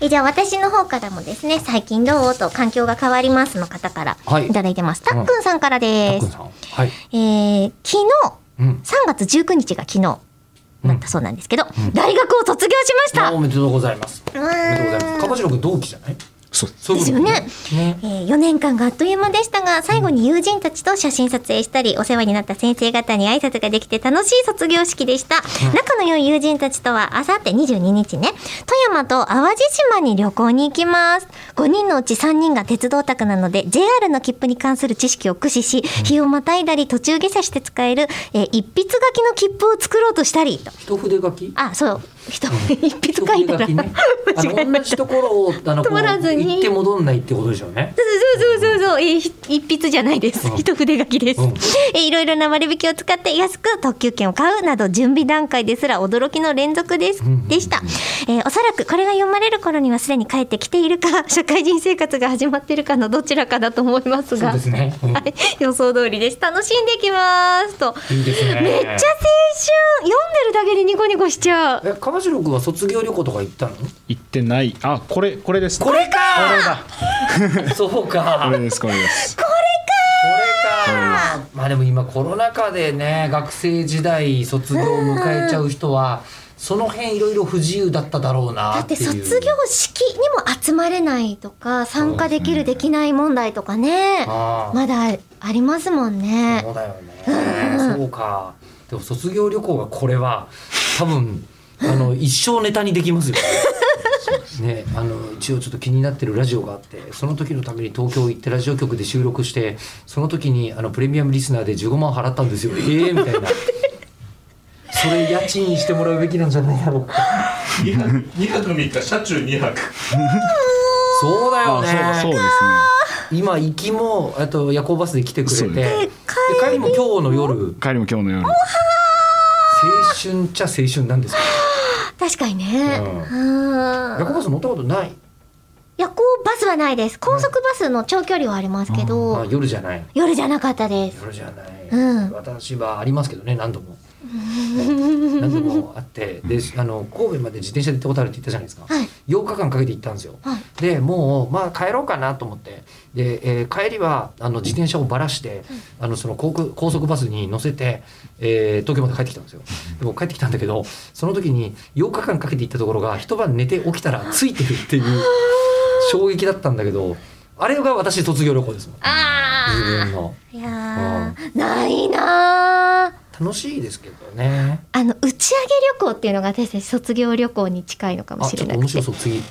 えじゃあ私の方からもですね、最近どう？と環境が変わりますの方からはいいただいてます。たっくんさんからたです。はい。えー、昨日、うん。3月19日が昨日だったそうなんですけど、大学を卒業しましたおめでとうございます。おんめでとうございます。かばじろくん同期じゃない？そう。ですね。えー4年間があっという間でしたが最後に友人たちと写真撮影したりお世話になった先生方に挨拶ができて楽しい卒業式でした、仲の良い友人たちとはあさって22日ね富山と淡路島に旅行に行きます。5人のうち3人が鉄道オタクなので JR の切符に関する知識を駆使し日をまたいだり途中下車して使える、えー一筆書きの切符を作ろうとしたりと。一筆書き？あそう一一筆書いたら、ね。あ 間違えましたの同じところを止まらずに行って戻んないってことでしょうね。そうそうそうそう、えーひ一筆じゃないです。うん一筆書きです。うんえーいろいろな割引を使って安く特急券を買うなど準備段階ですら驚きの連続です。んでした。えーおそらくこれが読まれる頃にはすでに帰ってきているか、社会人生活が始まっているかのどちらかだと思いますが。そうですね。うんはい、予想通りです。楽しんできます。と。いいですね。めっちゃ青春読んでるだけでニコニコしちゃう。え、かばじろくんは卒業旅行とか行ったの？行ってないあこれこれですこれかこれだ そうか。これですこれですこれか。まあでも今コロナ禍でね学生時代卒業を迎えちゃう人はその辺いろいろ不自由だっただろうなだって。卒業式にも集まれないとか参加できるできない問題とかねまだありますもんねそうだよね。そうか。でも卒業旅行がこれは多分あの一生ネタにできますよ。ね、あの一応ちょっと気になってるラジオがあってその時のために東京行ってラジオ局で収録してその時にあのプレミアムリスナーで15万払ったんですよ。ええみたいな。それ家賃してもらうべきなんじゃないだろう。か2泊2泊3日車中2泊。そうだよあねそうそうですね。今行きもあと夜行バスで来てくれて帰りも今日の夜。帰りも今日の夜。青春っちゃ青春なんですか確かにね。うん。夜行バス乗ったことない？夜行バスはないです。高速バスの長距離はありますけまあど夜じゃない。夜じゃなかったです。夜じゃない、うん。私はありますけどね何度も何度もあってであの神戸まで自転車で行ったことあるって言ったじゃないですか、はい。8日間かけて行ったんですよ、はい。でもうまあ帰ろうかなと思って。で、えー帰りはあの自転車をばらして、あのその高速高速バスに乗せて、えー東京まで帰ってきたんですよ。でも帰ってきたんだけどその時に8日間かけて行ったところが一晩寝て起きたらついてるっていう衝撃だったんだけどあれが私卒業旅行ですもん。自分あの。あいやー。ないなー楽しいですけどね。あの打ち上げ旅行っていうのが私たち卒業旅行に近いのかもあちょっと面しれなくて白そう。次